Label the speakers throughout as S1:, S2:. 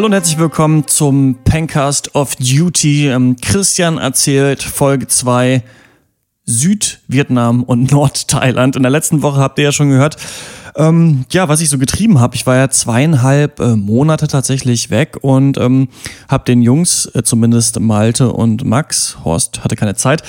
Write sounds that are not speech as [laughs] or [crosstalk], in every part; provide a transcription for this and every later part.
S1: Hallo und herzlich willkommen zum Pencast of Duty. Ähm, Christian erzählt Folge 2 Südvietnam und [laughs] Nordthailand. In der letzten Woche habt ihr ja schon gehört, ähm, ja, was ich so getrieben habe. Ich war ja zweieinhalb äh, Monate tatsächlich weg und ähm, habe den Jungs, äh, zumindest Malte und Max, Horst hatte keine Zeit,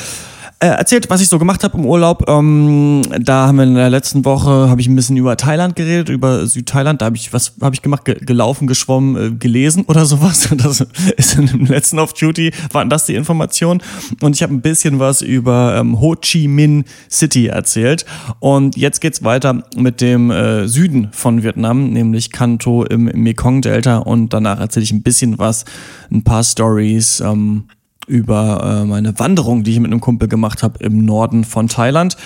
S1: äh, erzählt, was ich so gemacht habe im Urlaub. Ähm, da haben wir in der letzten Woche habe ich ein bisschen über Thailand geredet, über Südthailand. Da habe ich was habe ich gemacht? Ge gelaufen, geschwommen, äh, gelesen oder sowas. [laughs] Das ist in dem letzten Off Duty waren das die Informationen. Und ich habe ein bisschen was über ähm, Ho Chi Minh City erzählt. Und jetzt geht's weiter mit dem äh, Süden von Vietnam, nämlich Kanto im Mekong Delta. Und danach erzähle ich ein bisschen was, ein paar Stories. Ähm, über äh, meine Wanderung, die ich mit einem Kumpel gemacht habe im Norden von Thailand.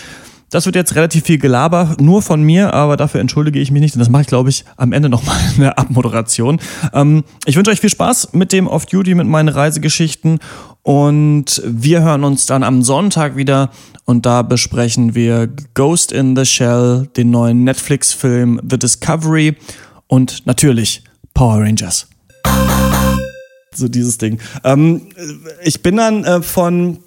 S1: Das wird jetzt relativ viel Gelaber, nur von mir, aber dafür entschuldige ich mich nicht. Und das mache ich, glaube ich, am Ende nochmal [laughs] in der Abmoderation. Ähm, ich wünsche euch viel Spaß mit dem Off-Duty, mit meinen Reisegeschichten. Und wir hören uns dann am Sonntag wieder. Und da besprechen wir Ghost in the Shell, den neuen Netflix-Film The Discovery und natürlich Power Rangers so dieses Ding. Ähm, ich bin dann äh, von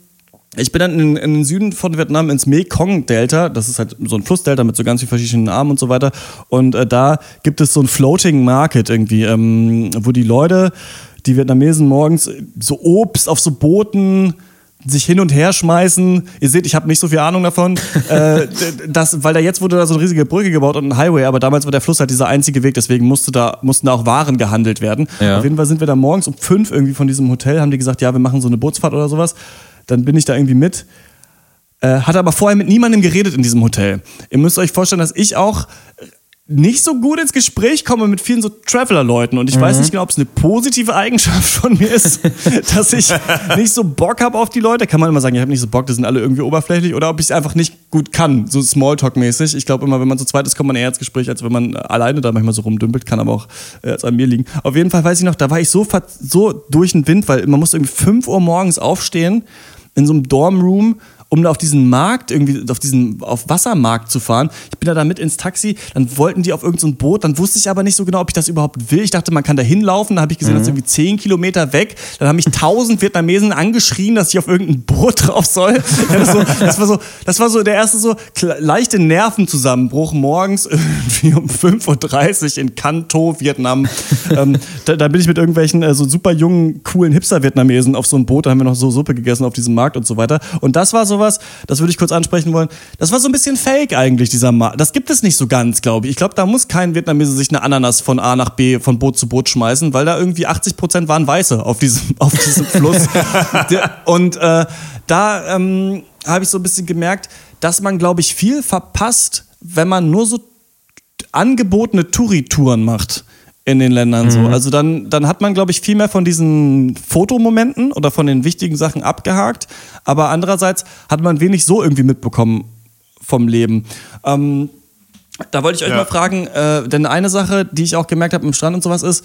S1: ich bin dann in, in, den Süden von Vietnam ins Mekong-Delta. Das ist halt so ein Flussdelta mit so ganz vielen verschiedenen Armen und so weiter. Und äh, da gibt es so ein Floating Market irgendwie, ähm, wo die Leute, die Vietnamesen morgens so Obst auf so Booten sich hin und her schmeißen. Ihr seht, ich habe nicht so viel Ahnung davon. [laughs] äh, das, weil da jetzt wurde da so eine riesige Brücke gebaut und ein Highway, aber damals war der Fluss halt dieser einzige Weg, deswegen musste da, mussten da auch Waren gehandelt werden. Ja. Auf jeden Fall sind wir da morgens um fünf irgendwie von diesem Hotel, haben die gesagt, ja, wir machen so eine Bootsfahrt oder sowas. Dann bin ich da irgendwie mit. Äh, hatte aber vorher mit niemandem geredet in diesem Hotel. Ihr müsst euch vorstellen, dass ich auch nicht so gut ins Gespräch komme mit vielen so Traveler-Leuten. Und ich mhm. weiß nicht genau, ob es eine positive Eigenschaft von mir ist, [laughs] dass ich nicht so Bock habe auf die Leute. Kann man immer sagen, ich habe nicht so Bock, die sind alle irgendwie oberflächlich. Oder ob ich es einfach nicht gut kann, so Smalltalk-mäßig. Ich glaube immer, wenn man so zweit ist, kommt man eher ins Gespräch, als wenn man alleine da manchmal so rumdümpelt. Kann aber auch äh, an mir liegen. Auf jeden Fall weiß ich noch, da war ich so, so durch den Wind, weil man muss irgendwie 5 Uhr morgens aufstehen in so einem Dormroom um da auf diesen Markt, irgendwie auf diesen auf Wassermarkt zu fahren. Ich bin da, mit ins Taxi, dann wollten die auf irgendein so Boot, dann wusste ich aber nicht so genau, ob ich das überhaupt will. Ich dachte, man kann da hinlaufen, da habe ich gesehen, mhm. das ist irgendwie zehn Kilometer weg. Dann haben mich tausend Vietnamesen angeschrien, dass ich auf irgendein Boot [laughs] drauf soll. Das, so, das, war so, das war so der erste so leichte Nervenzusammenbruch morgens irgendwie um 5.30 Uhr in Kanto, Vietnam. ähm, da, da, bin ich mit irgendwelchen äh, so super jungen, coolen Hipster-Vietnamesen auf so ein Boot, da haben wir noch so Suppe gegessen auf diesem Markt und so weiter. Und das war so sowas, das würde ich kurz ansprechen wollen. Das war so ein bisschen fake eigentlich, dieser Markt. Das gibt es nicht so ganz, glaube ich. Ich glaube, da muss kein Vietnamese sich eine Ananas von A nach B, von Boot zu Boot schmeißen, weil da irgendwie 80 Prozent waren Weiße auf diesem, [laughs] auf diesem Fluss. [laughs] Und äh, da ähm, habe ich so ein bisschen gemerkt, dass man, glaube ich, viel verpasst, wenn man nur so angebotene Touri-Touren macht in den Ländern mhm. so. Also dann, dann hat man, glaube ich, viel mehr von diesen Fotomomenten oder von den wichtigen Sachen abgehakt. Aber andererseits hat man wenig so irgendwie mitbekommen vom Leben. Ähm, da wollte ich euch ja. mal fragen, äh, denn eine Sache, die ich auch gemerkt habe im Strand und sowas ist,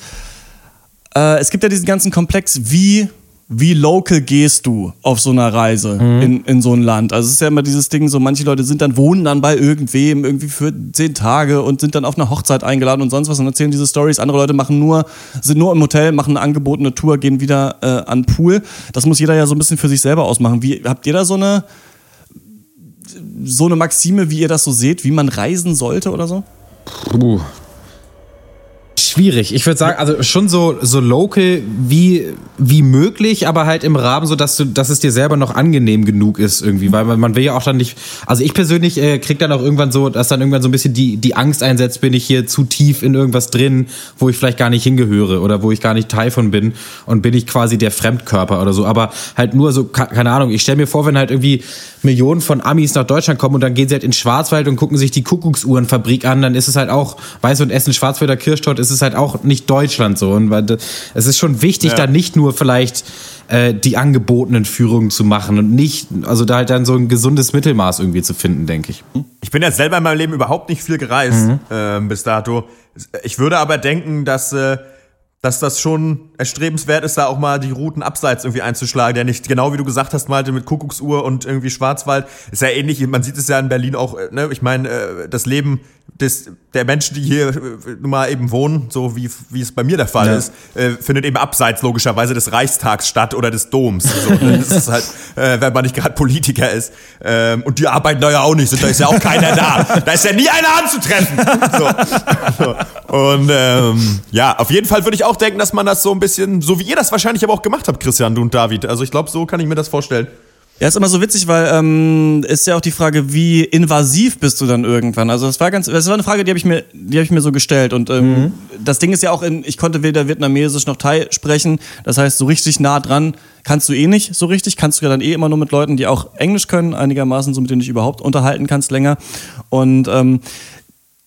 S1: äh, es gibt ja diesen ganzen Komplex, wie wie local gehst du auf so einer Reise mhm. in, in so ein Land? Also es ist ja immer dieses Ding, so manche Leute sind dann, wohnen dann bei irgendwem irgendwie für zehn Tage und sind dann auf eine Hochzeit eingeladen und sonst was und erzählen diese Stories. Andere Leute machen nur, sind nur im Hotel, machen eine angebotene Tour, gehen wieder äh, an Pool. Das muss jeder ja so ein bisschen für sich selber ausmachen. Wie, habt ihr da so eine, so eine Maxime, wie ihr das so seht, wie man reisen sollte oder so?
S2: Puh. Schwierig. Ich würde sagen, also schon so, so local wie, wie möglich, aber halt im Rahmen, so dass du, dass es dir selber noch angenehm genug ist irgendwie, weil man, man will ja auch dann nicht, also ich persönlich äh, krieg dann auch irgendwann so, dass dann irgendwann so ein bisschen die, die Angst einsetzt, bin ich hier zu tief in irgendwas drin, wo ich vielleicht gar nicht hingehöre oder wo ich gar nicht Teil von bin und bin ich quasi der Fremdkörper oder so, aber halt nur so, keine Ahnung, ich stelle mir vor, wenn halt irgendwie Millionen von Amis nach Deutschland kommen und dann gehen sie halt in Schwarzwald und gucken sich die Kuckucksuhrenfabrik an, dann ist es halt auch, weißt du, und essen Schwarzwälder Kirschtorte, ist es halt auch nicht Deutschland so. Und weil es ist schon wichtig, ja. da nicht nur vielleicht äh, die angebotenen Führungen zu machen und nicht, also da halt dann so ein gesundes Mittelmaß irgendwie zu finden, denke ich.
S3: Ich bin ja selber in meinem Leben überhaupt nicht viel gereist mhm. äh, bis dato. Ich würde aber denken, dass äh, dass das schon erstrebenswert ist, da auch mal die Routen abseits irgendwie einzuschlagen, der nicht, genau wie du gesagt hast, Malte, mit Kuckucksuhr und irgendwie Schwarzwald, ist ja ähnlich, man sieht es ja in Berlin auch, äh, ne, ich meine, äh, das Leben des, der Menschen, die hier äh, nun mal eben wohnen, so wie, wie es bei mir der Fall ja. ist, äh, findet eben abseits logischerweise des Reichstags statt oder des Doms. So, ne? das ist halt, äh, wenn man nicht gerade Politiker ist. Ähm, und die arbeiten da ja auch nicht, da ist ja auch keiner da. Da ist ja nie einer anzutreffen. So. [laughs] Und ähm, ja, auf jeden Fall würde ich auch denken, dass man das so ein bisschen, so wie ihr das wahrscheinlich aber auch gemacht habt, Christian, du und David. Also ich glaube, so kann ich mir das vorstellen.
S1: Ja, ist immer so witzig, weil ähm, ist ja auch die Frage, wie invasiv bist du dann irgendwann? Also das war ganz, das war eine Frage, die habe ich mir, die habe ich mir so gestellt und ähm, mhm. das Ding ist ja auch, in, ich konnte weder Vietnamesisch noch Thai sprechen, das heißt so richtig nah dran kannst du eh nicht so richtig, kannst du ja dann eh immer nur mit Leuten, die auch Englisch können, einigermaßen so mit denen du dich überhaupt unterhalten kannst länger und ähm,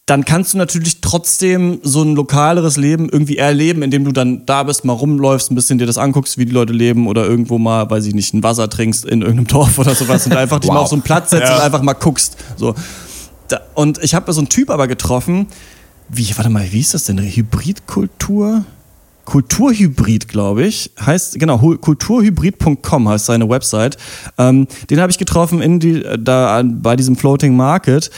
S1: dann kannst du natürlich trotzdem so ein lokaleres Leben irgendwie erleben, indem du dann da bist, mal rumläufst, ein bisschen dir das anguckst, wie die Leute leben oder irgendwo mal, weiß ich nicht, ein Wasser trinkst in irgendeinem [laughs] Dorf oder sowas und einfach dich wow. mal auf so einen Platz setzt ja. und einfach mal guckst. So. und ich habe so einen Typ aber getroffen, wie, warte mal, wie ist das denn? Hybridkultur? Kulturhybrid, glaube ich, heißt, genau, kulturhybrid.com heißt seine Website. Ähm, den habe ich getroffen in die, da bei diesem Floating Market.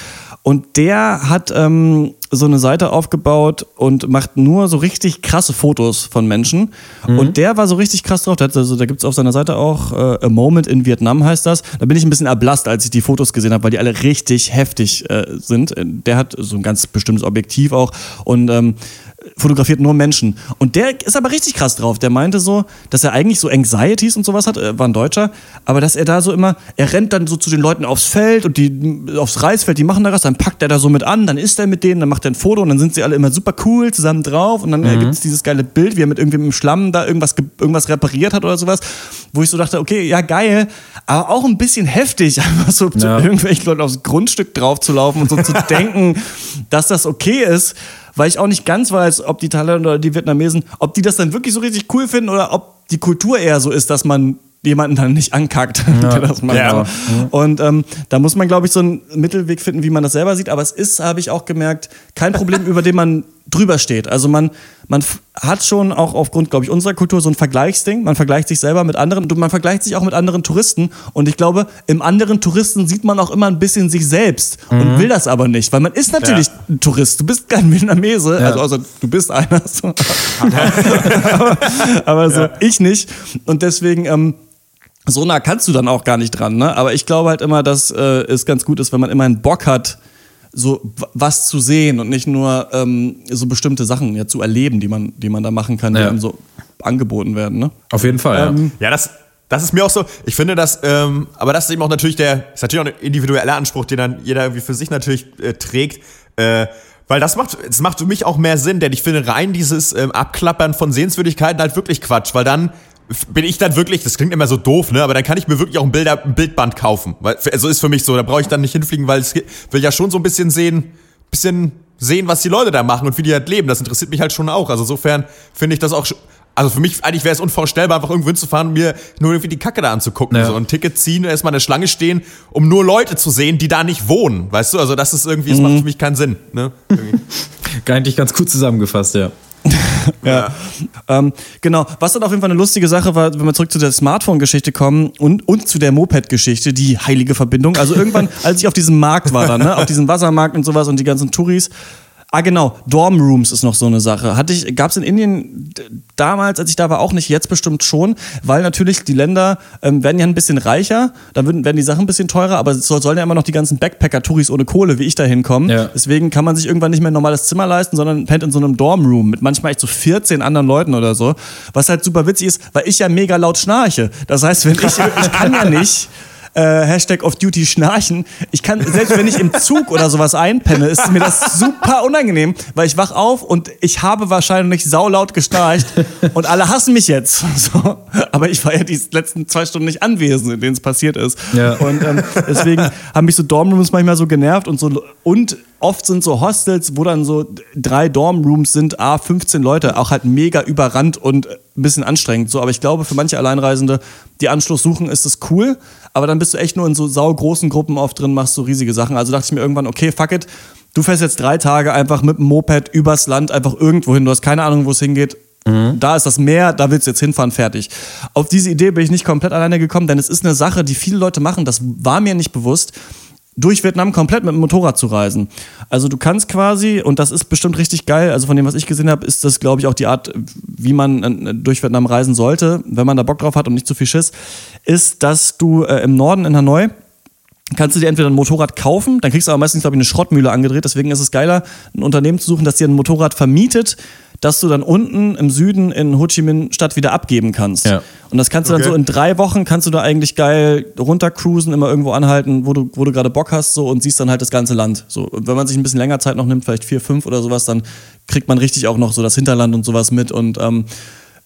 S1: Und der hat ähm, so eine Seite aufgebaut und macht nur so richtig krasse Fotos von Menschen. Mhm. Und der war so richtig krass drauf. Also, da gibt es auf seiner Seite auch äh, A Moment in Vietnam heißt das. Da bin ich ein bisschen erblasst, als ich die Fotos gesehen habe, weil die alle richtig heftig äh, sind. Der hat so ein ganz bestimmtes Objektiv auch. Und ähm, fotografiert nur Menschen. Und der ist aber richtig krass drauf. Der meinte so, dass er eigentlich so Anxieties und sowas hat, war ein Deutscher, aber dass er da so immer, er rennt dann so zu den Leuten aufs Feld und die aufs Reisfeld, die machen da was, dann packt er da so mit an, dann ist er mit denen, dann macht er ein Foto und dann sind sie alle immer super cool zusammen drauf und dann mhm. gibt es dieses geile Bild, wie er mit irgendwie im Schlamm da irgendwas, irgendwas repariert hat oder sowas, wo ich so dachte, okay, ja geil, aber auch ein bisschen heftig, [laughs] einfach so ja. zu irgendwelchen Leuten aufs Grundstück drauf zu laufen und so zu [laughs] denken, dass das okay ist weil ich auch nicht ganz weiß, ob die Thailänder oder die Vietnamesen, ob die das dann wirklich so richtig cool finden oder ob die Kultur eher so ist, dass man jemanden dann nicht ankackt, [laughs] ja. der das macht. Ja. Und ähm, da muss man, glaube ich, so einen Mittelweg finden, wie man das selber sieht. Aber es ist, habe ich auch gemerkt, kein Problem, [laughs] über den man drüber steht. Also man, man hat schon auch aufgrund, glaube ich, unserer Kultur so ein Vergleichsding. Man vergleicht sich selber mit anderen, man vergleicht sich auch mit anderen Touristen. Und ich glaube, im anderen Touristen sieht man auch immer ein bisschen sich selbst mhm. und will das aber nicht, weil man ist natürlich ja. ein Tourist. Du bist kein Vietnamese, ja. also, also du bist einer. So. aber, [laughs] aber so ich nicht. Und deswegen ähm, so nah kannst du dann auch gar nicht dran. Ne? Aber ich glaube halt immer, dass äh, es ganz gut ist, wenn man immer einen Bock hat, so was zu sehen und nicht nur ähm, so bestimmte Sachen ja, zu erleben, die man, die man da machen kann, die einem so angeboten werden. Ne?
S2: Auf jeden Fall.
S3: Ähm, ja, das, das ist mir auch so, ich finde das, ähm, aber das ist eben auch natürlich der, ist natürlich auch ein individueller Anspruch, den dann jeder irgendwie für sich natürlich äh, trägt. Äh, weil das macht, das macht für mich auch mehr Sinn, denn ich finde rein dieses ähm, Abklappern von Sehenswürdigkeiten halt wirklich Quatsch, weil dann bin ich dann wirklich, das klingt immer so doof, ne, aber dann kann ich mir wirklich auch ein, Bilder, ein Bildband kaufen. Weil, also ist für mich so, da brauche ich dann nicht hinfliegen, weil ich will ja schon so ein bisschen sehen, bisschen sehen, was die Leute da machen und wie die halt leben. Das interessiert mich halt schon auch. Also insofern finde ich das auch, also für mich eigentlich wäre es unvorstellbar, einfach irgendwo hinzufahren und mir nur irgendwie die Kacke da anzugucken. Ja. So ein Ticket ziehen, erstmal eine Schlange stehen, um nur Leute zu sehen, die da nicht wohnen. Weißt du, also das ist irgendwie, das mhm. macht für mich keinen Sinn. Ne? [laughs]
S2: Eigentlich ganz gut zusammengefasst, ja. [laughs]
S1: ja. Ähm, genau. Was dann auf jeden Fall eine lustige Sache war, wenn wir zurück zu der Smartphone-Geschichte kommen und, und zu der Moped-Geschichte, die heilige Verbindung. Also irgendwann, [laughs] als ich auf diesem Markt war dann, ne, auf diesem Wassermarkt und sowas und die ganzen Touris, Ah, genau. Dorm Rooms ist noch so eine Sache. Hatte ich, gab es in Indien damals, als ich da war, auch nicht, jetzt bestimmt schon, weil natürlich die Länder ähm, werden ja ein bisschen reicher, dann würden, werden die Sachen ein bisschen teurer, aber es sollen ja immer noch die ganzen Backpacker-Touris ohne Kohle, wie ich da hinkommen. Ja. Deswegen kann man sich irgendwann nicht mehr ein normales Zimmer leisten, sondern pennt in so einem Dorm Room mit manchmal echt so 14 anderen Leuten oder so. Was halt super witzig ist, weil ich ja mega laut schnarche. Das heißt, wenn ich, ich kann ja nicht äh, Hashtag of Duty schnarchen. Ich kann, selbst wenn ich im Zug oder sowas einpenne, ist mir das super unangenehm, weil ich wach auf und ich habe wahrscheinlich saulaut geschnarcht und alle hassen mich jetzt. [laughs] So. Aber ich war ja die letzten zwei Stunden nicht anwesend, in denen es passiert ist. Ja. Und ähm, deswegen haben mich so Dormrooms manchmal so genervt und so und oft sind so Hostels, wo dann so drei Dormrooms sind, a 15 Leute, auch halt mega überrannt und ein bisschen anstrengend. So, aber ich glaube, für manche Alleinreisende, die Anschluss suchen, ist das cool. Aber dann bist du echt nur in so saugroßen Gruppen oft drin, machst so riesige Sachen. Also dachte ich mir irgendwann, okay, fuck it. Du fährst jetzt drei Tage einfach mit dem Moped übers Land, einfach irgendwo hin. Du hast keine Ahnung, wo es hingeht. Da ist das Meer, da willst du jetzt hinfahren, fertig. Auf diese Idee bin ich nicht komplett alleine gekommen, denn es ist eine Sache, die viele Leute machen, das war mir nicht bewusst durch Vietnam komplett mit dem Motorrad zu reisen. Also du kannst quasi, und das ist bestimmt richtig geil, also von dem, was ich gesehen habe, ist das, glaube ich, auch die Art, wie man äh, durch Vietnam reisen sollte, wenn man da Bock drauf hat und nicht zu viel Schiss, ist, dass du äh, im Norden in Hanoi kannst du dir entweder ein Motorrad kaufen, dann kriegst du aber meistens, glaube ich, eine Schrottmühle angedreht. Deswegen ist es geiler, ein Unternehmen zu suchen, das dir ein Motorrad vermietet, das du dann unten im Süden in Ho Chi Minh Stadt wieder abgeben kannst.
S2: Ja.
S1: Und das kannst du
S3: Okay.
S1: dann so in drei Wochen kannst du da eigentlich geil runtercruisen, immer irgendwo anhalten, wo du, wo du gerade Bock hast, so und siehst dann halt das ganze Land. So, und wenn man sich ein bisschen länger Zeit noch nimmt, vielleicht vier, fünf oder sowas, dann kriegt man richtig auch noch so das Hinterland und sowas mit. Und ähm,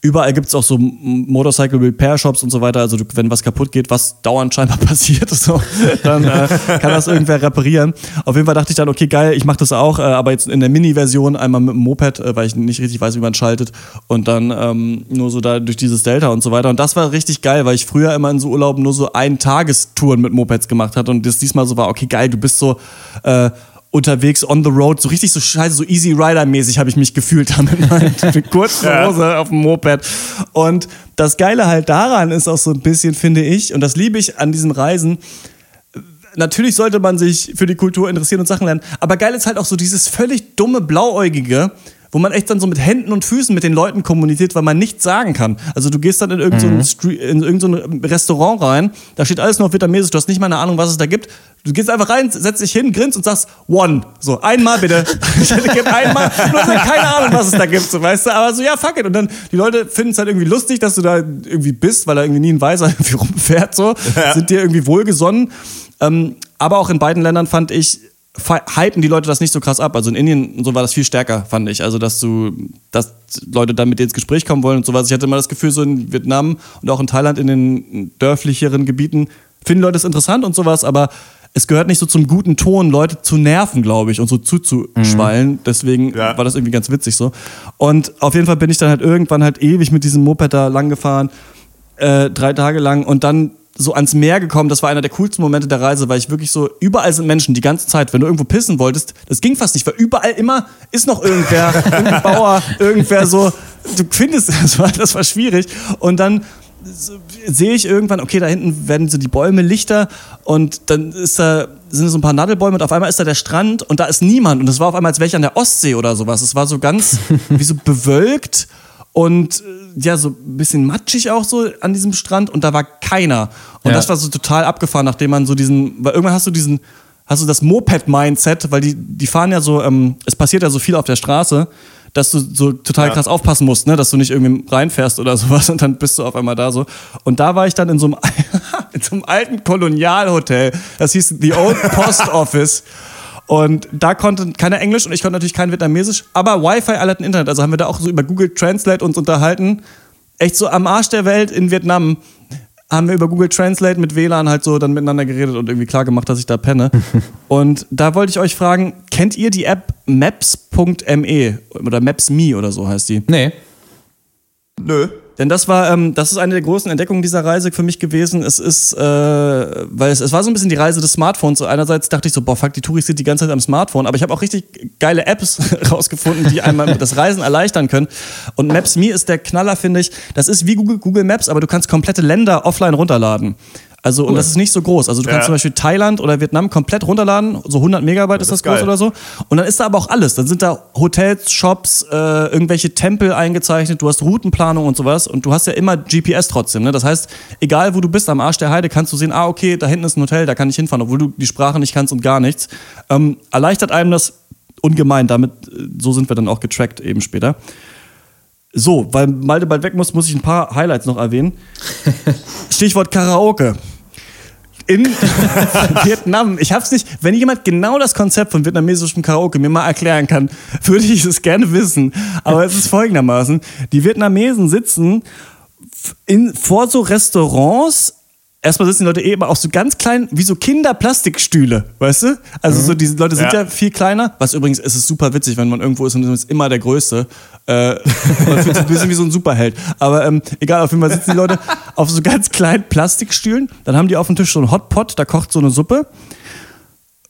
S1: überall gibt es auch so Motorcycle Repair Shops und so weiter. Also du, wenn was kaputt geht, was dauernd scheinbar [laughs] passiert, so, dann äh, kann das irgendwer reparieren. Auf jeden Fall dachte ich dann, okay, geil, ich mache das auch, äh, aber jetzt in der Mini-Version einmal mit dem Moped, äh, weil ich nicht richtig weiß, wie man schaltet. Und dann ähm, nur so da durch dieses Delta und so weiter. Und das war richtig geil, weil ich früher immer in so Urlauben nur so Ein-Tagestouren mit Mopeds gemacht hatte und das diesmal so war, okay, geil, du bist so äh, unterwegs on the road, so richtig so scheiße, so Easy Rider-mäßig habe ich mich gefühlt damit mit kurzen Hose auf dem Moped. Und das Geile halt daran ist auch so ein bisschen, finde ich, und das liebe ich an diesem Reisen, natürlich sollte man sich für die Kultur interessieren und Sachen lernen, aber geil ist halt auch so dieses völlig dumme, blauäugige, wo man echt dann so mit Händen und Füßen mit den Leuten kommuniziert, weil man nichts sagen kann. Also du gehst dann in irgendein so ein in so Restaurant rein, da steht alles nur auf Vietnamesisch, du hast nicht mal eine Ahnung, was es da gibt. Du gehst einfach rein, setzt dich hin, grinst und sagst, one. So, einmal bitte. [laughs] Gib einmal. Du hast halt keine Ahnung, was es da gibt, so, weißt du. Aber so, ja, fuck it. Und dann, die Leute finden es halt irgendwie lustig, dass du da irgendwie bist, weil da irgendwie nie ein Weißer [laughs] irgendwie rumfährt, so. Sind dir irgendwie wohlgesonnen. Ähm, aber auch in beiden Ländern fand ich, hypen die Leute das nicht so krass ab. Also in Indien und so war das viel stärker, fand ich. Also, dass du, dass Leute dann mit dir ins Gespräch kommen wollen und sowas. Ich hatte immer das Gefühl, so in Vietnam und auch in Thailand, in den dörflicheren Gebieten, finden Leute es interessant und sowas, aber es gehört nicht so zum guten Ton, Leute zu nerven, glaube ich, und so zuzuschwallen. Deswegen
S3: Ja.
S1: war das irgendwie ganz witzig so. Und auf jeden Fall bin ich dann halt irgendwann halt ewig mit diesem Moped da lang gefahren, äh, drei Tage lang und dann so ans Meer gekommen. Das war einer der coolsten Momente der Reise, weil ich wirklich so, überall sind Menschen die ganze Zeit. Wenn du irgendwo pissen wolltest, das ging fast nicht, weil überall immer ist noch irgendwer, [laughs] irgendein Bauer, irgendwer so. Du findest, [laughs] das war, das war schwierig. Und dann sehe ich irgendwann, okay, da hinten werden so die Bäume lichter und dann ist da, sind so ein paar Nadelbäume und auf einmal ist da der Strand und da ist niemand. Und es war auf einmal, als wäre ich an der Ostsee oder sowas. Es war so ganz [laughs] wie so bewölkt und äh, ja, so ein bisschen matschig auch so an diesem Strand und da war keiner. Und
S2: Ja.
S1: das war so total abgefahren, nachdem man so diesen, weil irgendwann hast du diesen, hast du das Moped-Mindset, weil die, die fahren ja so, ähm, es passiert ja so viel auf der Straße, dass du so total
S3: Ja.
S1: krass aufpassen musst, ne, dass du nicht irgendwie reinfährst oder [laughs] sowas und dann bist du auf einmal da so. Und da war ich dann in so einem, [laughs] in so einem alten Kolonialhotel, das hieß The Old Post [laughs] Office. Und da konnte keiner Englisch und ich konnte natürlich kein Vietnamesisch, aber Wi-Fi, alle hatten Internet. Also haben wir da auch so über Google Translate uns unterhalten. Echt so am Arsch der Welt in Vietnam haben wir über Google Translate mit WLAN halt so dann miteinander geredet und irgendwie klar gemacht, dass ich da penne. [laughs] und da wollte ich euch fragen, kennt ihr die App maps.me oder Maps.me oder so heißt die?
S2: Nee.
S3: Nö.
S1: Denn das war, ähm, das ist eine der großen Entdeckungen dieser Reise für mich gewesen. Es ist, äh, weil es, es war so ein bisschen die Reise des Smartphones. So einerseits dachte ich so, boah, fuck, die Touris sind die ganze Zeit am Smartphone. Aber ich habe auch richtig geile Apps [laughs] rausgefunden, die einmal [laughs] das Reisen erleichtern können. Und Maps.me ist der Knaller, finde ich. Das ist wie Google, Google Maps, aber du kannst komplette Länder offline runterladen. Also, und das ist nicht so groß. Also, du kannst
S3: Ja.
S1: zum Beispiel Thailand oder Vietnam komplett runterladen, so 100 Megabyte ist das
S3: ist
S1: groß oder so. Und dann ist da aber auch alles. Dann sind da Hotels, Shops, äh, irgendwelche Tempel eingezeichnet, du hast Routenplanung und sowas. Und du hast ja immer GPS trotzdem. Ne? Das heißt, egal wo du bist am Arsch der Heide, kannst du sehen, ah, okay, da hinten ist ein Hotel, da kann ich hinfahren, obwohl du die Sprache nicht kannst und gar nichts. Ähm, erleichtert einem das ungemein. Damit, äh, so sind wir dann auch getrackt eben später. So, weil Malte bald weg muss, muss ich ein paar Highlights noch erwähnen. [laughs] Stichwort Karaoke. In [laughs] Vietnam, ich hab's nicht, wenn jemand genau das Konzept von vietnamesischem Karaoke mir mal erklären kann, [laughs] würde ich es gerne wissen. Aber es ist folgendermaßen: Die Vietnamesen sitzen in, vor so Restaurants. Erstmal sitzen die Leute eben auch so ganz klein, wie so Kinderplastikstühle, weißt du? Also so diese Leute sind ja.
S3: Ja.
S1: viel kleiner. Was übrigens ist es super witzig, wenn man irgendwo ist und man ist immer der Größte. Äh, [laughs] man fühlt sich ein bisschen wie so ein Superheld. Aber ähm, egal, auf jeden Fall sitzen die Leute [laughs] auf so ganz kleinen Plastikstühlen. Dann haben die auf dem Tisch so einen Hotpot, da kocht so eine Suppe.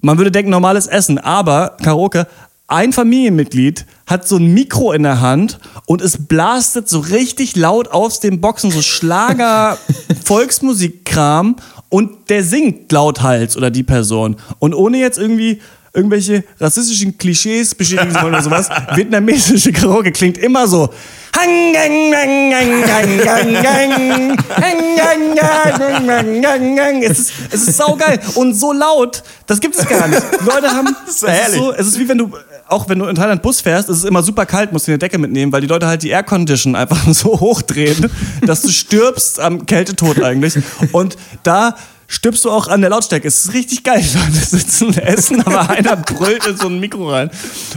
S1: Man würde denken, normales Essen, aber Karaoke, ein Familienmitglied hat so ein Mikro in der Hand und es blastet so richtig laut aus den Boxen, so Schlager, Volksmusikkram und der singt lauthals oder die Person. Und ohne jetzt irgendwie irgendwelche rassistischen Klischees bestätigen zu wollen oder sowas, vietnamesische Karaoke klingt immer so. Es ist, es ist saugeil und so laut, das gibt es gar nicht. Die Leute haben,
S3: Das ist so herrlich.
S1: so, es ist wie wenn du, auch wenn du in Thailand Bus fährst, es ist immer super kalt, musst du eine Decke mitnehmen, weil die Leute halt die Aircondition einfach [laughs] so hochdrehen, dass du stirbst am Kältetod eigentlich. Und da stirbst du auch an der Lautstärke. Es ist richtig geil. [laughs] Leute sitzen essen, aber einer brüllt in so ein Mikro rein.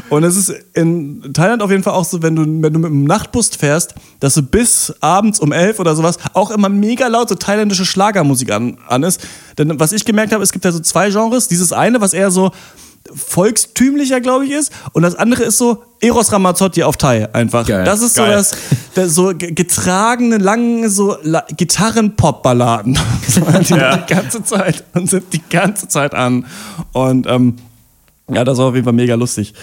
S1: Und es ist in Thailand auf jeden Fall auch so, wenn du, wenn du mit dem Nachtbus fährst, dass du bis abends um elf oder sowas auch immer mega laut so thailändische Schlagermusik an, an ist. Denn was ich gemerkt habe, es gibt ja so zwei Genres. Dieses eine, was eher so volkstümlicher, glaube ich, ist. Und das andere ist so Eros Ramazzotti auf Thai einfach.
S2: Geil.
S1: Das ist so
S3: Geil.
S1: das, das so ge- getragene, lange so La- Gitarren-Pop-Balladen. [laughs] So, die
S3: Ja.
S1: die ganze Zeit und sind die ganze Zeit an. Und ähm, ja, das war auf jeden Fall mega lustig.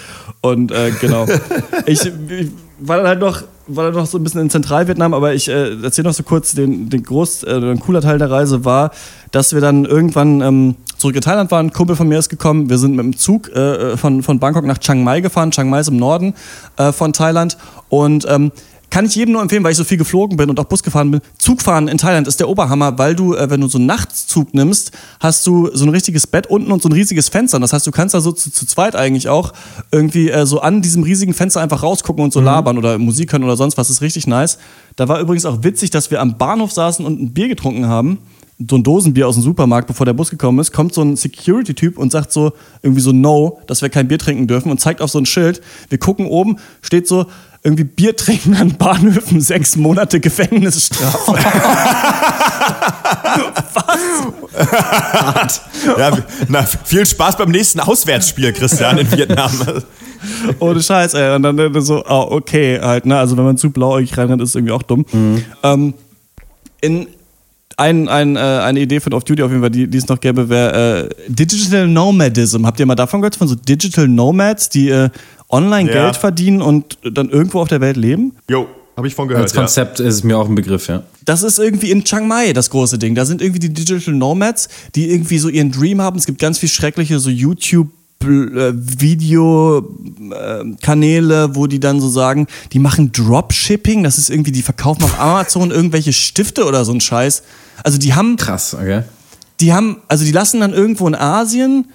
S1: Und äh, genau. [laughs] ich, ich war dann halt noch, war noch so ein bisschen in Zentralvietnam, aber ich äh, erzähle noch so kurz, den, den groß, äh, ein cooler Teil der Reise war, dass wir dann irgendwann ähm, zurück in Thailand waren. Ein Kumpel von mir ist gekommen. Wir sind mit dem Zug äh, von, von Bangkok nach Chiang Mai gefahren. Chiang Mai ist im Norden äh, von Thailand. Und ähm, kann ich jedem nur empfehlen, weil ich so viel geflogen bin und auch Bus gefahren bin. Zugfahren in Thailand ist der Oberhammer, weil du, äh, wenn du so einen Nachtszug nimmst, hast du so ein richtiges Bett unten und so ein riesiges Fenster. Das heißt, du kannst da so zu, zu zweit eigentlich auch irgendwie äh, so an diesem riesigen Fenster einfach rausgucken und so labern oder Musik hören oder sonst was. Das ist richtig nice. Da war übrigens auch witzig, dass wir am Bahnhof saßen und ein Bier getrunken haben. So ein Dosenbier aus dem Supermarkt, bevor der Bus gekommen ist, kommt so ein Security-Typ und sagt so irgendwie so No, dass wir kein Bier trinken dürfen und zeigt auf so ein Schild. Wir gucken oben, steht so irgendwie Bier trinken an Bahnhöfen, [laughs] sechs Monate Gefängnisstrafe. [laughs]
S3: Ja, na, viel Spaß beim nächsten Auswärtsspiel, Christian, in Vietnam. [laughs]
S1: Ohne Scheiß, ey. Und dann so, ah, okay, halt, ne? Also wenn man zu blauäugig reinrennt, ist irgendwie auch dumm. Ähm, in ein, ein, äh, eine Idee von Off-Duty auf jeden Fall, die, die es noch gäbe, wäre äh, Digital Nomadism. Habt ihr mal davon gehört? Von so Digital Nomads, die äh, online
S3: Ja.
S1: Geld verdienen und dann irgendwo auf der Welt leben?
S3: Jo, habe ich von gehört.
S2: Als Konzept ist es mir auch ein Begriff, ja.
S1: Das ist irgendwie in Chiang Mai das große Ding. Da sind irgendwie die Digital Nomads, die irgendwie so ihren Dream haben. Es gibt ganz viel schreckliche so YouTube Videokanäle, wo die dann so sagen, die machen Dropshipping, das ist irgendwie, die verkaufen auf Amazon [laughs] irgendwelche Stifte oder so ein Scheiß. Also die haben,
S2: Krass, okay.
S1: die haben, also die lassen dann irgendwo in Asien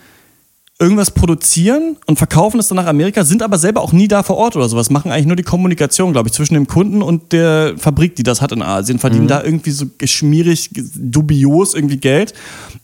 S1: irgendwas produzieren und verkaufen es dann nach Amerika, sind aber selber auch nie da vor Ort oder sowas, machen eigentlich nur die Kommunikation, glaube ich, zwischen dem Kunden und der Fabrik, die das hat in Asien, verdienen da irgendwie so schmierig, dubios irgendwie Geld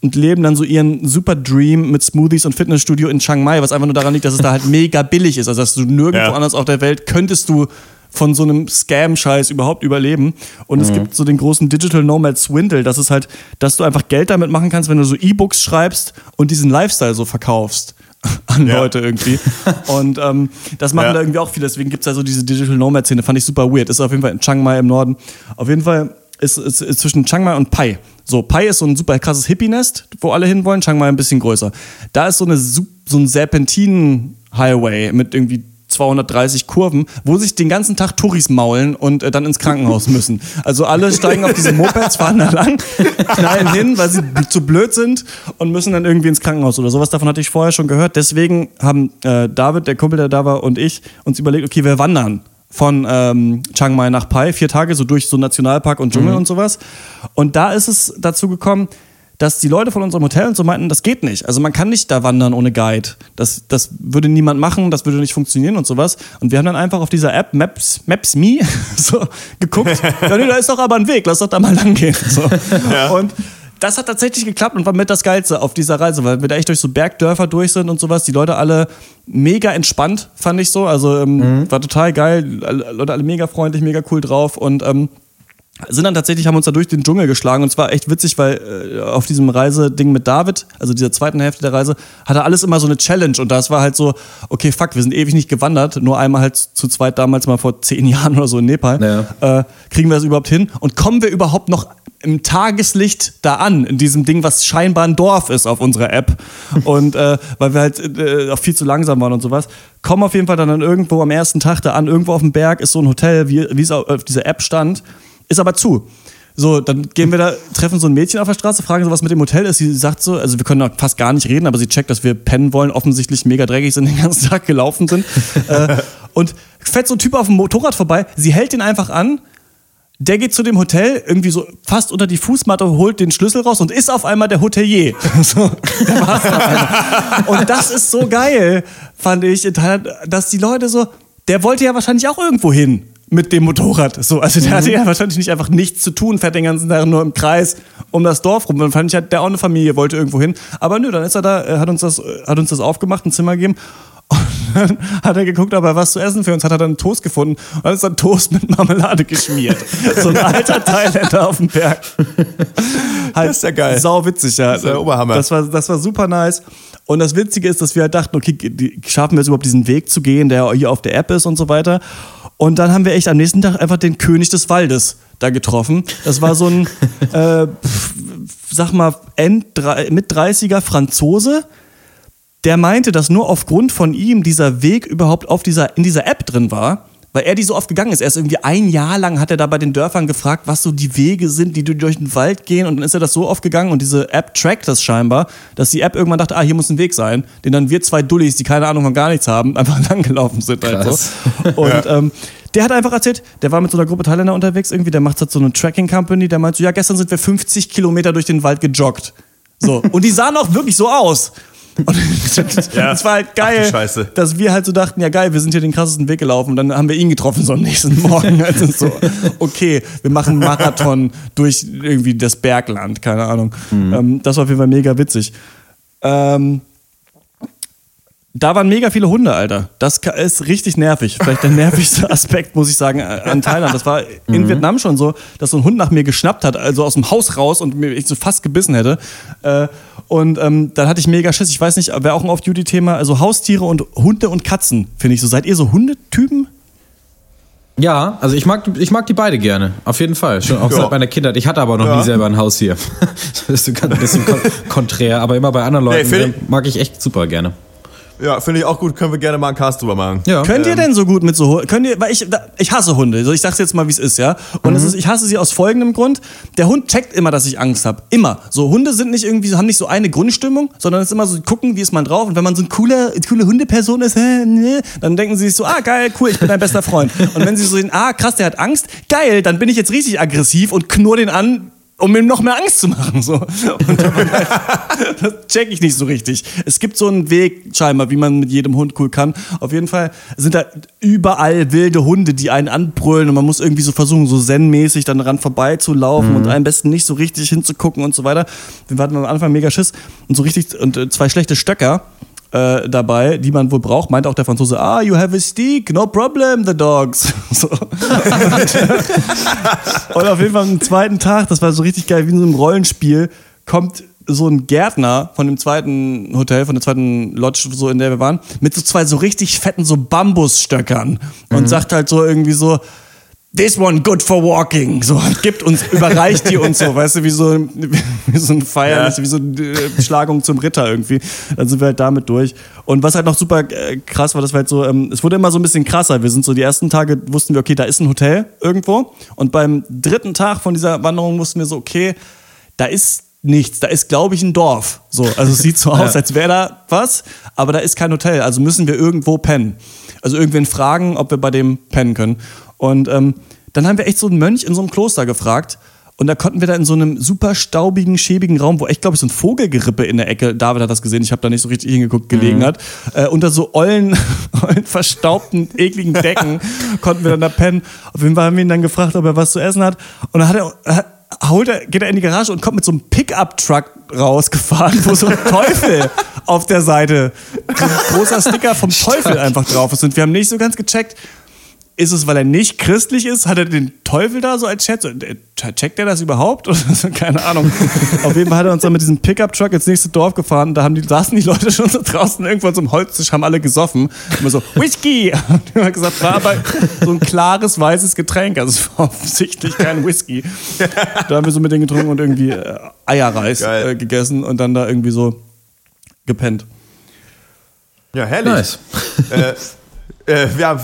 S1: und leben dann so ihren super Dream mit Smoothies und Fitnessstudio in Chiang Mai, was einfach nur daran liegt, dass es da halt [laughs] mega billig ist, also dass du nirgendwo
S3: Ja.
S1: anders auf der Welt könntest du von so einem Scam-Scheiß überhaupt überleben. Und es gibt so den großen Digital Nomad Swindle. Das ist halt, dass du einfach Geld damit machen kannst, wenn du so E-Books schreibst und diesen Lifestyle so verkaufst [laughs] an
S3: Ja.
S1: Leute irgendwie. [laughs] Und ähm, das machen
S3: Ja.
S1: da irgendwie auch viele. Deswegen gibt es da so diese Digital Nomad-Szene. Fand ich super weird. Ist auf jeden Fall in Chiang Mai im Norden. Auf jeden Fall ist, ist, ist zwischen Chiang Mai und Pai. So, Pai ist so ein super krasses Hippie-Nest, wo alle hinwollen. Chiang Mai ein bisschen größer. Da ist so, eine, so ein Serpentinen-Highway mit irgendwie 230 Kurven, wo sich den ganzen Tag Touris maulen und äh, dann ins Krankenhaus müssen. Also alle steigen auf diese Mopeds, fahren da lang, [laughs] knallen hin, weil sie zu blöd sind und müssen dann irgendwie ins Krankenhaus oder sowas. Davon hatte ich vorher schon gehört. Deswegen haben äh, David, der Kumpel, der da war, und ich uns überlegt, okay, wir wandern von ähm, Chiang Mai nach Pai, vier Tage so durch so Nationalpark und Dschungel und sowas. Und da ist es dazu gekommen, dass die Leute von unserem Hotel und so meinten, das geht nicht. Also man kann nicht da wandern ohne Guide. Das, das würde niemand machen, das würde nicht funktionieren und sowas. Und wir haben dann einfach auf dieser App Maps, Maps Me [laughs] so geguckt. [laughs] ja, nee, da ist doch aber ein Weg, lass doch da mal lang gehen. So. Und das hat tatsächlich geklappt und war mit das Geilste auf dieser Reise, weil wir da echt durch so Bergdörfer durch sind und sowas. Die Leute alle mega entspannt, fand ich so. Also ähm, war total geil. Leute alle mega freundlich, mega cool drauf und ähm, sind dann tatsächlich, haben uns da durch den Dschungel geschlagen und es war echt witzig, weil äh, auf diesem Reiseding mit David, also dieser zweiten Hälfte der Reise, hatte alles immer so eine Challenge und das war halt so, okay, fuck, wir sind ewig nicht gewandert, nur einmal halt zu zweit damals mal vor zehn [laughs] Jahren oder so in Nepal.
S2: Ja.
S1: Äh, kriegen wir das überhaupt hin und kommen wir überhaupt noch im Tageslicht da an, in diesem Ding, was scheinbar ein Dorf ist auf unserer App. [laughs] Und äh, weil wir halt äh, auch viel zu langsam waren und sowas. Kommen auf jeden Fall dann, dann irgendwo am ersten Tag da an, irgendwo auf dem Berg ist so ein Hotel, wie, wie es auf dieser App stand, ist aber zu. So, dann gehen wir da, treffen so ein Mädchen auf der Straße, fragen so, was mit dem Hotel ist. Sie sagt so, also wir können da fast gar nicht reden, aber sie checkt, dass wir pennen wollen, offensichtlich mega dreckig sind, den ganzen [laughs] Tag gelaufen sind. äh, und fährt so ein Typ auf dem Motorrad vorbei, sie hält ihn einfach an, der geht zu dem Hotel, irgendwie so fast unter die Fußmatte, holt den Schlüssel raus und ist auf einmal der Hotelier. [laughs] So, der war's und das ist so geil, fand ich, in Thailand, dass die Leute so, der wollte ja wahrscheinlich auch irgendwo hin mit dem Motorrad. So, also der hatte ja wahrscheinlich nicht einfach nichts zu tun, fährt den ganzen Tag nur im Kreis um das Dorf rum. Dann fand ich, der auch eine Familie, wollte irgendwo hin. Aber nö, dann ist er da, er hat uns das, hat uns das aufgemacht, ein Zimmer gegeben. [laughs] Und dann hat er geguckt, ob er was zu essen für uns hat. Hat er einen Toast gefunden und dann ist dann Toast mit Marmelade geschmiert. [laughs] so ein alter Thailänder auf dem Berg. [laughs] Halt
S3: Das ist ja geil.
S1: Sau witzig, ja.
S3: ist der Oberhammer.
S1: Das war, das war super nice. Und das Witzige ist, dass wir halt dachten, okay, schaffen wir es überhaupt diesen Weg zu gehen, der hier auf der App ist und so weiter. Und dann haben wir echt am nächsten Tag einfach den König des Waldes da getroffen. Das war so ein, [laughs] äh, sag mal, End, mit 30er Franzose, der meinte, dass nur aufgrund von ihm dieser Weg überhaupt auf dieser, in dieser App drin war, weil er die so oft gegangen ist. Er ist irgendwie ein Jahr lang, hat er da bei den Dörfern gefragt, was so die Wege sind, die durch den Wald gehen. Und dann ist er das so oft gegangen und diese App trackt das scheinbar, dass die App irgendwann dachte, ah, hier muss ein Weg sein, den dann wir zwei Dullis, die keine Ahnung von gar nichts haben, [laughs] einfach langgelaufen sind. Halt
S2: Krass.
S1: so. [laughs] Und ähm, der hat einfach erzählt, der war mit so einer Gruppe Thailänder unterwegs irgendwie, der macht halt so eine Tracking Company, der meint so, ja, gestern sind wir 50 Kilometer durch den Wald gejoggt. So. Und die sahen auch wirklich so aus. Und
S3: Ja.
S1: das war halt
S3: Ach
S1: geil,
S3: Scheiße.
S1: dass wir halt so dachten, ja geil, wir sind hier den krassesten Weg gelaufen. Und dann haben wir ihn getroffen so am nächsten Morgen. [laughs] Also so, okay, wir machen einen Marathon durch irgendwie das Bergland, keine Ahnung. Ähm, das war auf jeden Fall mega witzig. Ähm, da waren mega viele Hunde, Alter. Das ist richtig nervig. Vielleicht der [laughs] nervigste Aspekt, muss ich sagen, äh, an Thailand. Das war in Vietnam schon so, dass so ein Hund nach mir geschnappt hat, also aus dem Haus raus und mir ich so fast gebissen hätte. Äh, Und ähm, dann hatte ich mega Schiss. Ich weiß nicht, wäre auch ein Off-Duty-Thema. Also Haustiere und Hunde und Katzen, finde ich so. Seid ihr so Hundetypen?
S2: Ja, also ich mag, ich mag die beide gerne. Auf jeden Fall. Schon auch
S3: Ja.
S2: seit meiner Kindheit. Ich hatte aber noch
S3: Ja.
S2: nie selber ein Haus hier. [laughs] Das ist ein bisschen [laughs] kon konträr, aber immer bei anderen Leuten
S3: find
S2: äh, mag ich echt super gerne.
S3: Ja, finde ich auch gut. Können wir gerne mal einen Cast drüber machen.
S2: Ja.
S1: Könnt ihr denn so gut mit so Hunden? Könnt ihr, weil ich, ich hasse Hunde. Also ich sag's jetzt mal, wie es ist, ja. Und es ist, ich hasse sie aus folgendem Grund. Der Hund checkt immer, dass ich Angst habe. Immer. So Hunde sind nicht irgendwie, haben nicht so eine Grundstimmung, sondern es ist immer so, gucken, wie ist man drauf. Und wenn man so eine coole, coole Hundeperson ist, hä, [laughs] ne, dann denken sie sich so, ah, geil, cool, ich bin dein bester Freund. Und wenn sie so sehen, ah, krass, der hat Angst, geil, dann bin ich jetzt richtig aggressiv und knurr den an, um ihm noch mehr Angst zu machen. So. Und halt, [laughs] das check ich nicht so richtig. Es gibt so einen Weg, scheinbar, wie man mit jedem Hund cool kann. Auf jeden Fall sind da überall wilde Hunde, die einen anbrüllen und man muss irgendwie so versuchen, so zen-mäßig dann dran vorbeizulaufen und am besten nicht so richtig hinzugucken und so weiter. Wir hatten am Anfang mega Schiss und so richtig, und äh, zwei schlechte Stöcker äh, dabei, die man wohl braucht, meinte auch der Franzose, ah, you have a stick, no problem, the dogs. [laughs] So. [laughs] Und auf jeden Fall am zweiten Tag, das war so richtig geil, wie in so einem Rollenspiel, kommt so ein Gärtner von dem zweiten Hotel, von der zweiten Lodge, so in der wir waren, mit so zwei so richtig fetten so Bambusstöckern und sagt halt so irgendwie so, This one good for walking. So, gibt uns, [laughs] überreicht die uns so, weißt du, wie so, wie so ein Feier,
S3: Ja.
S1: wie so eine äh, Beschlagung zum Ritter irgendwie. Dann sind wir halt damit durch. Und was halt noch super äh, krass war, das war halt so, ähm, es wurde immer so ein bisschen krasser. Wir sind so die ersten Tage, wussten wir, okay, da ist ein Hotel irgendwo. Und beim dritten Tag von dieser Wanderung wussten wir so, okay, da ist nichts. Da ist, glaube ich, ein Dorf. So, also es sieht so [laughs] aus, als wäre da was, aber da ist kein Hotel. Also müssen wir irgendwo pennen. Also irgendwen fragen, ob wir bei dem pennen können. Und ähm, dann haben wir echt so einen Mönch in so einem Kloster gefragt. Und da konnten wir da in so einem super staubigen, schäbigen Raum, wo echt, glaube ich, so ein Vogelgerippe in der Ecke, David hat das gesehen, ich habe da nicht so richtig hingeguckt, gelegen hat, äh, unter so ollen, [laughs] ollen, verstaubten, ekligen Decken [laughs] konnten wir dann da pennen. Auf jeden Fall haben wir ihn dann gefragt, ob er was zu essen hat. Und dann hat er, hat, holt er, geht er in die Garage und kommt mit so einem Pickup-Truck rausgefahren, wo so ein [laughs] Teufel auf der Seite, so ein großer Sticker vom Teufel einfach drauf ist. Und wir haben nicht so ganz gecheckt, ist es, weil er nicht christlich ist? Hat er den Teufel da so als Chat? Äh, checkt er das überhaupt? [laughs] Keine Ahnung. Auf jeden Fall hat er uns dann mit diesem Pickup-Truck ins nächste Dorf gefahren. Da haben die, saßen die Leute schon so draußen irgendwo zum Holztisch, haben alle gesoffen. Immer so, Whisky! Und [laughs] wir haben gesagt, war aber so ein klares, weißes Getränk. Also es war offensichtlich kein Whisky. Da haben wir so mit denen getrunken und irgendwie äh, Eierreis äh, gegessen und dann da irgendwie so gepennt.
S3: Ja, herrlich. Nice. äh, äh, ja,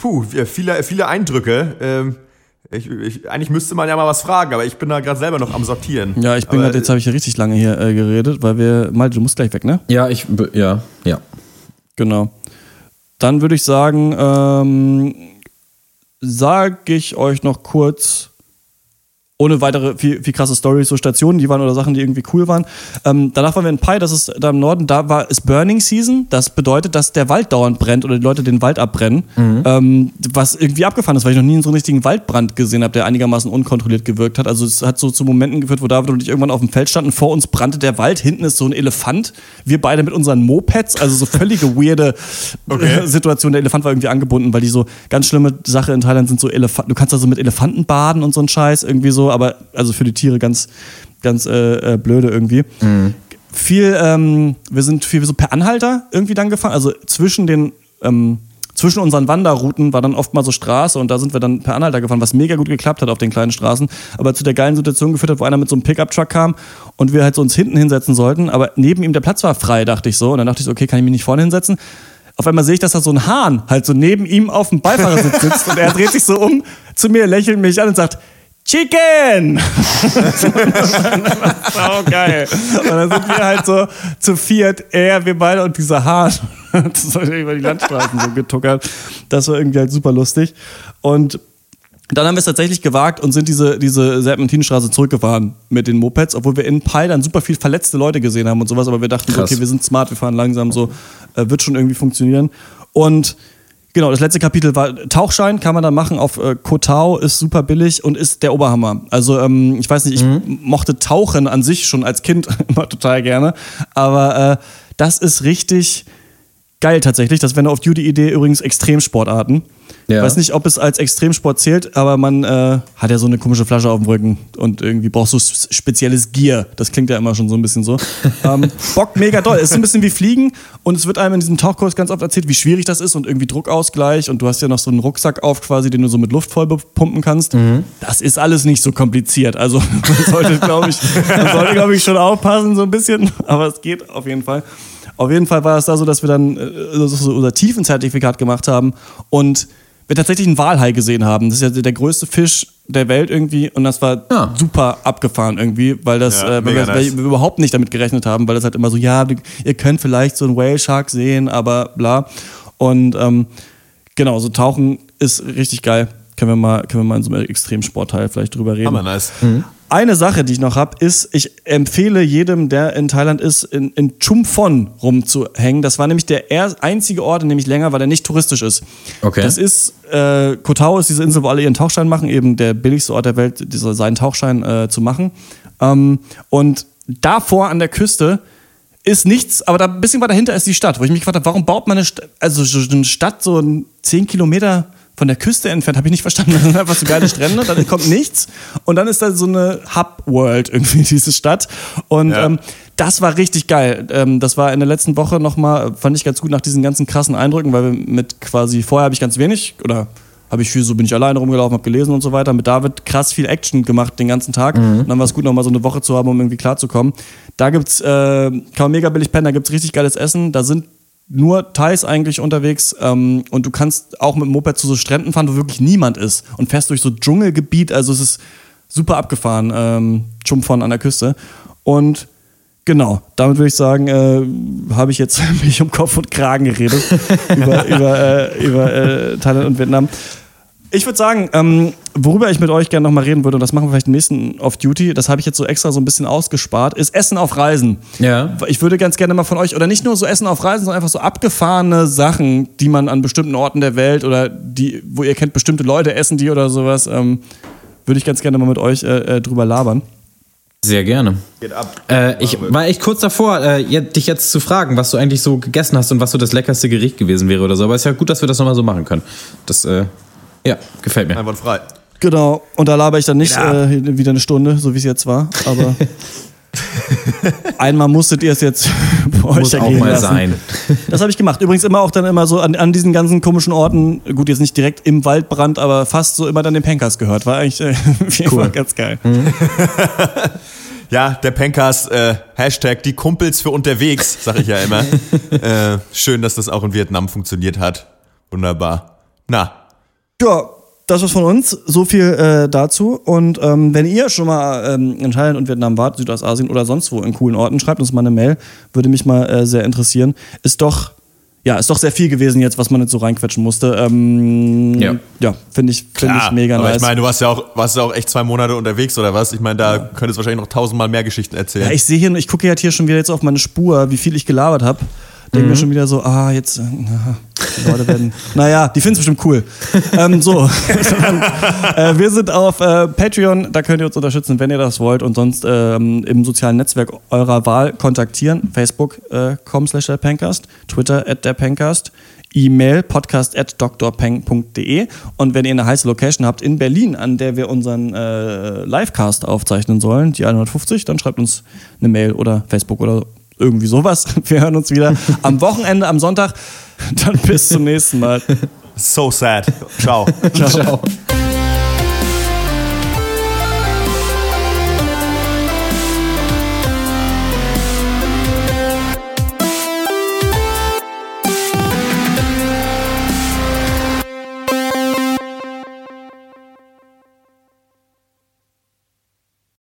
S3: puh, viele, viele Eindrücke. Ähm, ich, ich, eigentlich müsste man ja mal was fragen, aber ich bin da gerade selber noch am Sortieren.
S1: Ja, ich bin gerade, jetzt habe ich ja richtig lange hier äh, geredet, weil wir, Malte, du musst gleich weg, ne?
S2: Ja, ich, ja, ja.
S1: Genau. Dann würde ich sagen, ähm, sage ich euch noch kurz, ohne weitere viel, viel krasse Stories, so Stationen, die waren oder Sachen, die irgendwie cool waren. Ähm, danach waren wir in Pai, das ist da im Norden, da war es Burning Season. Das bedeutet, dass der Wald dauernd brennt oder die Leute den Wald abbrennen. Mhm. Ähm, was irgendwie abgefahren ist, weil ich noch nie so einen richtigen Waldbrand gesehen habe, der einigermaßen unkontrolliert gewirkt hat. Also es hat so zu Momenten geführt, wo David und ich irgendwann auf dem Feld standen, vor uns brannte der Wald, hinten ist so ein Elefant. Wir beide mit unseren Mopeds, also so völlige [laughs] weirde okay. Situation. Der Elefant war irgendwie angebunden, weil die so ganz schlimme Sache in Thailand sind so Elefanten. Du kannst da so mit Elefanten baden und so ein Scheiß irgendwie so aber also für die Tiere ganz, ganz äh, äh, blöde irgendwie. Mhm. Viel, ähm, wir sind viel so per Anhalter irgendwie dann gefahren, also zwischen den ähm, zwischen unseren Wanderrouten war dann oft mal so Straße und da sind wir dann per Anhalter gefahren, was mega gut geklappt hat auf den kleinen Straßen, aber zu der geilen Situation geführt hat, wo einer mit so einem Pickup-Truck kam und wir halt so uns hinten hinsetzen sollten, aber neben ihm der Platz war frei, dachte ich so. Und dann dachte ich so, okay, kann ich mich nicht vorne hinsetzen? Auf einmal sehe ich, dass da so ein Hahn halt so neben ihm auf dem Beifahrersitz sitzt und er dreht sich so um zu mir, lächelt mich an und sagt, Chicken! [laughs] Sau geil. Und dann sind wir halt so zu viert, er, wir beide und dieser Hahn. [laughs] Das ist über die Landstraßen so getuckert. Das war irgendwie halt super lustig. Und dann haben wir es tatsächlich gewagt und sind diese, diese Serpentinenstraße zurückgefahren mit den Mopeds, obwohl wir in Pai dann super viel verletzte Leute gesehen haben und sowas, aber wir dachten, Krass. okay, wir sind smart, wir fahren langsam, so äh, wird schon irgendwie funktionieren. Und Genau, das letzte Kapitel war Tauchschein, kann man da machen auf äh, Kotau, ist super billig und ist der Oberhammer. Also ähm, ich weiß nicht, ich mhm. mochte Tauchen an sich schon als Kind [laughs] immer total gerne, aber äh, das ist richtig geil tatsächlich. Das wäre eine Off-Duty-Idee übrigens Extremsportarten. Ja. Ich weiß nicht, ob es als Extremsport zählt, aber man äh, hat ja so eine komische Flasche auf dem Rücken und irgendwie brauchst du spezielles Gear. Das klingt ja immer schon so ein bisschen so. [laughs] ähm, Bock mega doll. Es ist ein bisschen wie Fliegen und es wird einem in diesem Tauchkurs ganz oft erzählt, wie schwierig das ist und irgendwie Druckausgleich und du hast ja noch so einen Rucksack auf quasi, den du so mit Luft voll pumpen kannst. Mhm. Das ist alles nicht so kompliziert. Also [laughs] man sollte, glaube ich, man sollte, glaube ich, schon aufpassen so ein bisschen, aber es geht auf jeden Fall. Auf jeden Fall war es da so, dass wir dann äh, so unser Tiefenzertifikat gemacht haben und wir tatsächlich einen Walhai gesehen haben. Das ist ja der größte Fisch der Welt irgendwie und das war ja. super abgefahren irgendwie, weil das, ja, äh, weil wir, nice. wir, überhaupt nicht damit gerechnet haben, weil das halt immer so, ja, ihr könnt vielleicht so einen Whale Shark sehen, aber bla. Und ähm, genau, so tauchen ist richtig geil. Können wir mal, können wir mal in so einem Extremsportteil vielleicht drüber reden.
S3: Aber nice. Mhm.
S1: Eine Sache, die ich noch habe, ist, ich empfehle jedem, der in Thailand ist, in, in Chumphon rumzuhängen. Das war nämlich der einzige Ort, in dem ich länger war, der nicht touristisch ist.
S2: Okay.
S1: Das ist, äh, Koh Tao ist diese Insel, wo alle ihren Tauchschein machen, eben der billigste Ort der Welt, dieser, seinen Tauchschein äh, zu machen. Ähm, und davor an der Küste ist nichts, aber da ein bisschen weiter dahinter ist die Stadt, wo ich mich gefragt habe, warum baut man eine, St also eine Stadt so 10 Kilometer von der Küste entfernt, habe ich nicht verstanden. [laughs] Das sind einfach so geile Strände, dann kommt nichts und dann ist da so eine Hub-World irgendwie, diese Stadt. Und ja. ähm, das war richtig geil. Ähm, das war in der letzten Woche nochmal, fand ich ganz gut nach diesen ganzen krassen Eindrücken, weil wir mit quasi, vorher habe ich ganz wenig oder habe ich viel, so bin ich alleine rumgelaufen, habe gelesen und so weiter. Mit David krass viel Action gemacht den ganzen Tag. Mhm. Und dann war es gut, nochmal so eine Woche zu haben, um irgendwie klarzukommen. Da gibt's, äh, kann man mega billig pennen, da gibt's richtig geiles Essen. Da sind nur Thais eigentlich unterwegs ähm, und du kannst auch mit dem Moped zu so Stränden fahren, wo wirklich niemand ist und fährst durch so Dschungelgebiet, also es ist super abgefahren, ähm, Chumpfon an der Küste und genau, damit würde ich sagen, äh, habe ich jetzt [laughs] mich um Kopf und Kragen geredet [laughs] über, über, äh, über äh, Thailand und Vietnam. Ich würde sagen, ähm, worüber ich mit euch gerne nochmal reden würde, und das machen wir vielleicht im nächsten Off-Duty, das habe ich jetzt so extra so ein bisschen ausgespart, ist Essen auf Reisen.
S2: Ja.
S1: Ich würde ganz gerne mal von euch, oder nicht nur so Essen auf Reisen, sondern einfach so abgefahrene Sachen, die man an bestimmten Orten der Welt oder die, wo ihr kennt, bestimmte Leute essen die oder sowas, ähm, würde ich ganz gerne mal mit euch äh, äh drüber labern.
S2: Sehr gerne. Geht ab. Äh, ich war echt kurz davor, äh, dich jetzt zu fragen, was du eigentlich so gegessen hast und was so das leckerste Gericht gewesen wäre oder so. Aber es ist ja gut, dass wir das nochmal so machen können. Das äh, Ja, gefällt mir.
S3: Einwandfrei.
S1: Genau. Und da laber ich dann nicht
S3: Ja.
S1: äh, wieder eine Stunde, so wie es jetzt war. Aber [laughs] einmal musstet ihr es jetzt [laughs] bei euch
S2: Muss auch mal
S1: lassen.
S2: sein.
S1: Das habe ich gemacht. Übrigens immer auch dann immer so an, an diesen ganzen komischen Orten, gut, jetzt nicht direkt im Waldbrand, aber fast so immer dann den Pankers gehört. War eigentlich äh, [laughs] auf jeden
S2: Cool.
S1: Fall ganz geil.
S3: Ja, der Pencast, äh, Hashtag die Kumpels für unterwegs, sag ich ja immer. äh, schön, dass das auch in Vietnam funktioniert hat. Wunderbar. Na,
S1: Ja, das war's von uns. So viel äh, dazu. Und ähm, wenn ihr schon mal ähm, in Thailand und Vietnam wart, Südostasien oder sonst wo in coolen Orten, schreibt uns mal eine Mail. Würde mich mal äh, sehr interessieren. Ist doch, ja, ist doch sehr viel gewesen jetzt, was man jetzt so reinquetschen musste. Ähm,
S2: Ja.
S1: ja finde ich, find
S3: klar.
S1: ich mega
S3: aber
S1: nice.
S3: ich meine, du warst ja auch, warst ja auch echt zwei Monate unterwegs oder was? Ich meine, da könntest du wahrscheinlich noch tausendmal mehr Geschichten erzählen.
S1: Ja, ich sehe hier, ich gucke jetzt hier schon wieder jetzt auf meine Spur, wie viel ich gelabert habe. Denke
S3: Mhm.
S1: mir schon wieder so, ah, jetzt, äh, na, die Leute werden, naja, die finden es bestimmt cool. ähm, so, [laughs] äh, wir sind auf äh, Patreon, da könnt ihr uns unterstützen, wenn ihr das wollt und sonst ähm, im sozialen Netzwerk eurer Wahl kontaktieren. Facebook.com slash der Pencast, Twitter at der Pencast, E-Mail podcast at drpeng.de und wenn ihr eine heiße Location habt in Berlin, an der wir unseren äh, Livecast aufzeichnen sollen, die 150, dann schreibt uns eine Mail oder Facebook oder irgendwie sowas. [laughs] Wir hören uns wieder am Wochenende, am Sonntag. Dann bis zum nächsten Mal.
S3: So sad. Ciao.
S1: Ciao.
S2: Ciao.